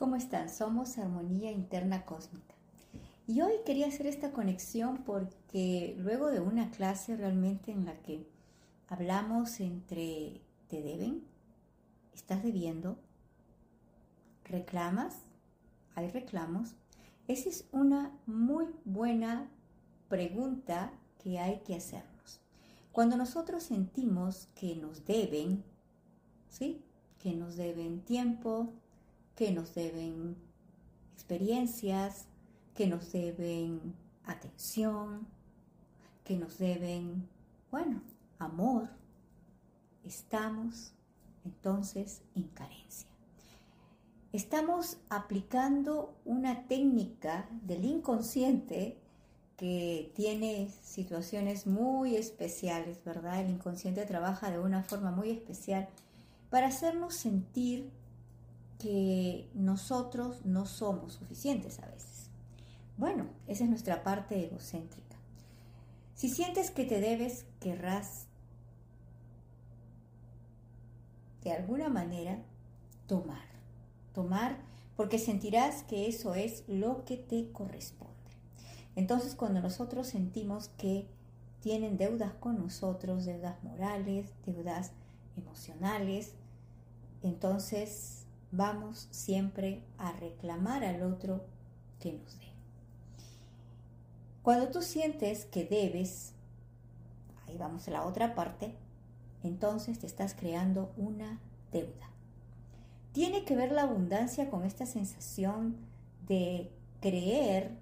¿Cómo están? Somos Armonía Interna Cósmica. Y hoy quería hacer esta conexión porque luego de una clase realmente en la que hablamos entre te deben, estás debiendo, reclamas, hay reclamos, esa es una muy buena pregunta que hay que hacernos. Cuando nosotros sentimos que nos deben, ¿sí? Que nos deben tiempo, que nos deben experiencias, que nos deben atención, que nos deben, bueno, amor, estamos entonces en carencia. Estamos aplicando una técnica del inconsciente que tiene situaciones muy especiales, ¿verdad? El inconsciente trabaja de una forma muy especial para hacernos sentir que nosotros no somos suficientes a veces. Bueno, esa es nuestra parte egocéntrica. Si sientes que te debes, querrás de alguna manera tomar. Tomar porque sentirás que eso es lo que te corresponde. Entonces cuando nosotros sentimos que tienen deudas con nosotros, deudas morales, deudas emocionales, entonces vamos siempre a reclamar al otro que nos dé. Cuando tú sientes que debes, ahí vamos a la otra parte, entonces te estás creando una deuda. Tiene que ver la abundancia con esta sensación de creer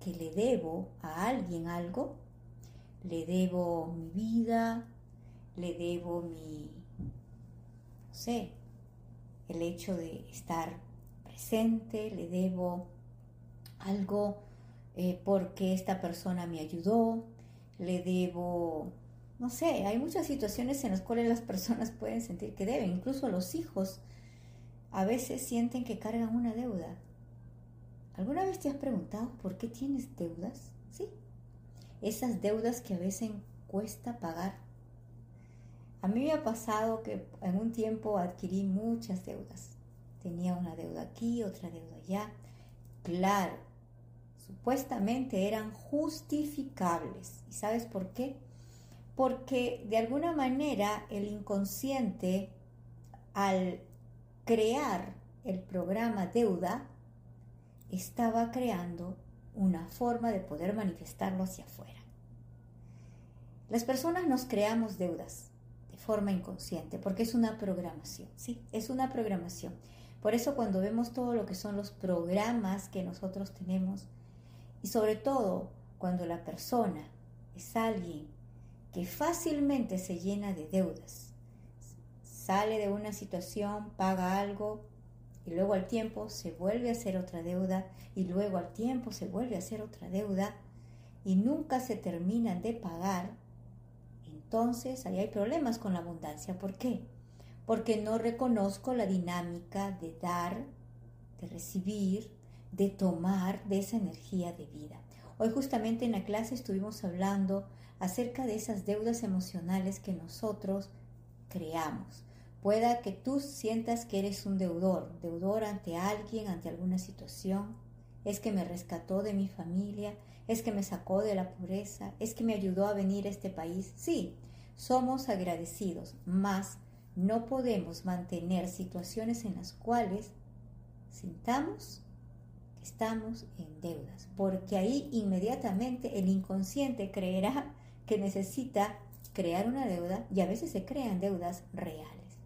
que le debo a alguien algo, le debo mi vida, le debo mi, no sé, el hecho de estar presente, le debo algo eh, porque esta persona me ayudó, le debo, no sé, hay muchas situaciones en las cuales las personas pueden sentir que deben, incluso los hijos a veces sienten que cargan una deuda. ¿Alguna vez te has preguntado por qué tienes deudas? Sí, esas deudas que a veces cuesta pagar a mí me ha pasado que en un tiempo adquirí muchas deudas. Tenía una deuda aquí, otra deuda allá. Claro, supuestamente eran justificables. ¿Y sabes por qué? Porque de alguna manera el inconsciente, al crear el programa deuda, estaba creando una forma de poder manifestarlo hacia afuera. Las personas nos creamos deudas forma inconsciente, porque es una programación, ¿sí? Es una programación. Por eso cuando vemos todo lo que son los programas que nosotros tenemos, y sobre todo cuando la persona es alguien que fácilmente se llena de deudas, sale de una situación, paga algo, y luego al tiempo se vuelve a hacer otra deuda, y luego al tiempo se vuelve a hacer otra deuda, y nunca se terminan de pagar, entonces ahí hay problemas con la abundancia. ¿Por qué? Porque no reconozco la dinámica de dar, de recibir, de tomar de esa energía de vida. Hoy justamente en la clase estuvimos hablando acerca de esas deudas emocionales que nosotros creamos. Pueda que tú sientas que eres un deudor, deudor ante alguien, ante alguna situación, es que me rescató de mi familia, es que me sacó de la pobreza, es que me ayudó a venir a este país. Sí, somos agradecidos, mas no podemos mantener situaciones en las cuales sintamos que estamos en deudas, porque ahí inmediatamente el inconsciente creerá que necesita crear una deuda y a veces se crean deudas reales.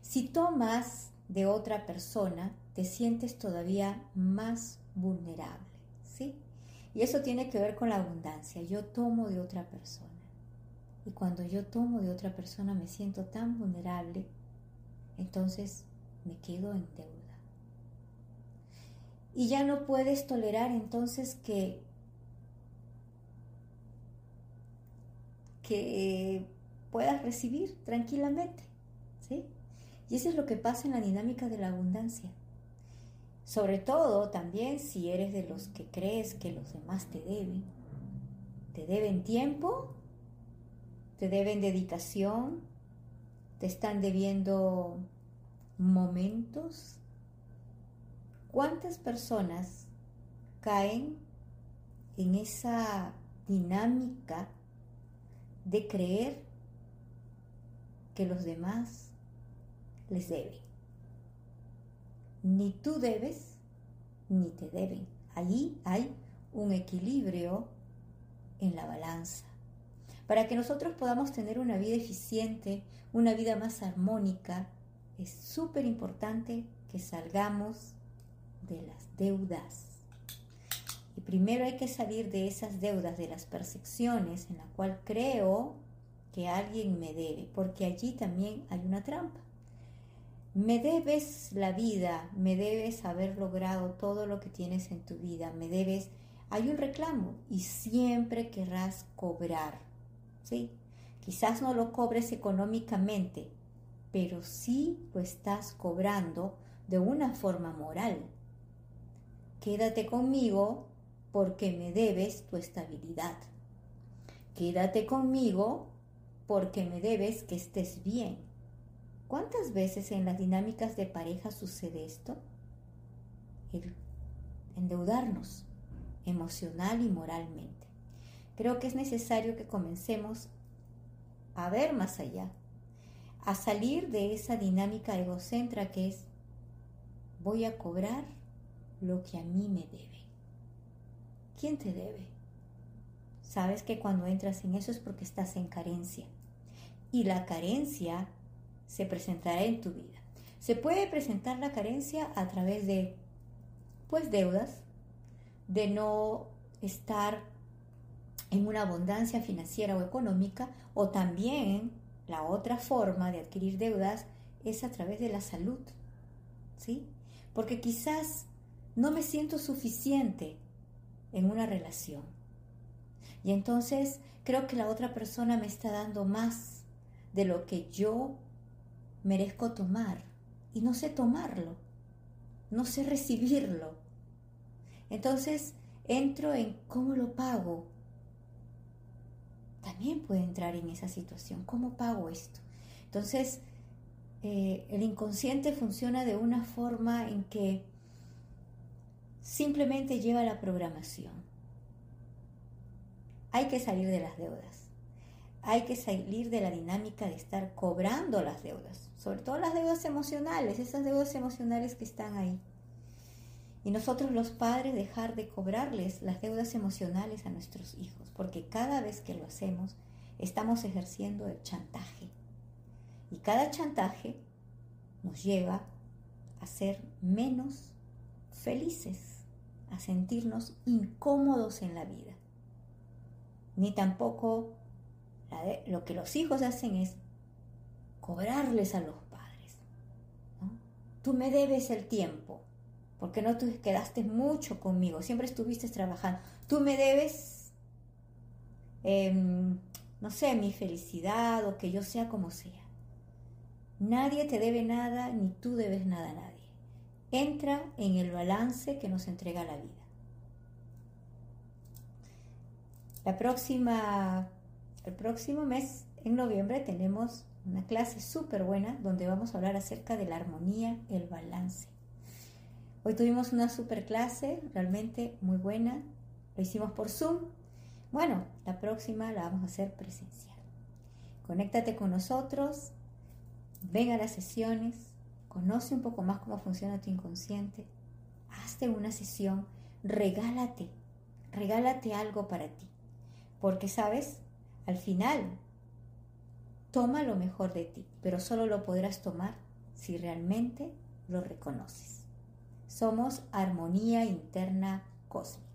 Si tomas de otra persona, te sientes todavía más vulnerable, ¿sí? Y eso tiene que ver con la abundancia. Yo tomo de otra persona. Y cuando yo tomo de otra persona me siento tan vulnerable, entonces me quedo en deuda. Y ya no puedes tolerar entonces que que puedas recibir tranquilamente, ¿sí? Y eso es lo que pasa en la dinámica de la abundancia. Sobre todo también si eres de los que crees que los demás te deben. Te deben tiempo, te deben dedicación, te están debiendo momentos, ¿cuántas personas caen en esa dinámica de creer que los demás les deben? Ni tú debes, ni te deben. Allí hay un equilibrio en la balanza. Para que nosotros podamos tener una vida eficiente, una vida más armónica, es súper importante que salgamos de las deudas. Y primero hay que salir de esas deudas, de las percepciones en la cual creo que alguien me debe, porque allí también hay una trampa. Me debes la vida, me debes haber logrado todo lo que tienes en tu vida, me debes, hay un reclamo y siempre querrás cobrar, ¿sí? Quizás no lo cobres económicamente, pero sí lo estás cobrando de una forma moral. Quédate conmigo porque me debes tu estabilidad. Quédate conmigo porque me debes que estés bien. ¿Cuántas veces en las dinámicas de pareja sucede esto? El endeudarnos emocional y moralmente. Creo que es necesario que comencemos a ver más allá, a salir de esa dinámica egocéntrica que es voy a cobrar lo que a mí me debe. ¿Quién te debe? Sabes que cuando entras en eso es porque estás en carencia. Y la carencia se presentará en tu vida. Se puede presentar la carencia a través de, pues, deudas, de no estar en una abundancia financiera o económica, o también la otra forma de adquirir deudas es a través de la salud, ¿sí? Porque quizás no me siento suficiente en una relación. Y entonces creo que la otra persona me está dando más de lo que yo merezco tomar y no sé tomarlo, no sé recibirlo. Entonces entro en cómo lo pago. También puede entrar en esa situación. ¿Cómo pago esto? Entonces, eh, el inconsciente funciona de una forma en que simplemente lleva la programación. Hay que salir de las deudas hay que salir de la dinámica de estar cobrando las deudas, sobre todo las deudas emocionales, esas deudas emocionales que están ahí. Y nosotros los padres dejar de cobrarles las deudas emocionales a nuestros hijos, porque cada vez que lo hacemos estamos ejerciendo el chantaje. Y cada chantaje nos lleva a ser menos felices, a sentirnos incómodos en la vida. Ni tampoco lo que los hijos hacen es cobrarles a los padres. Tú me debes el tiempo, porque no tú quedaste mucho conmigo, siempre estuviste trabajando. Tú me debes, em, no sé, mi felicidad o que yo sea como sea. Nadie te debe nada, ni tú debes nada a nadie. Entra en el balance que nos entrega la vida. La próxima el próximo mes, en noviembre, tenemos una clase súper buena donde vamos a hablar acerca de la armonía, el balance. Hoy tuvimos una super clase, realmente muy buena. Lo hicimos por Zoom. Bueno, la próxima la vamos a hacer presencial. Conéctate con nosotros, ven a las sesiones, conoce un poco más cómo funciona tu inconsciente, hazte una sesión, regálate, regálate algo para ti. Porque, ¿sabes? Al final, toma lo mejor de ti, pero solo lo podrás tomar si realmente lo reconoces. Somos armonía interna cósmica.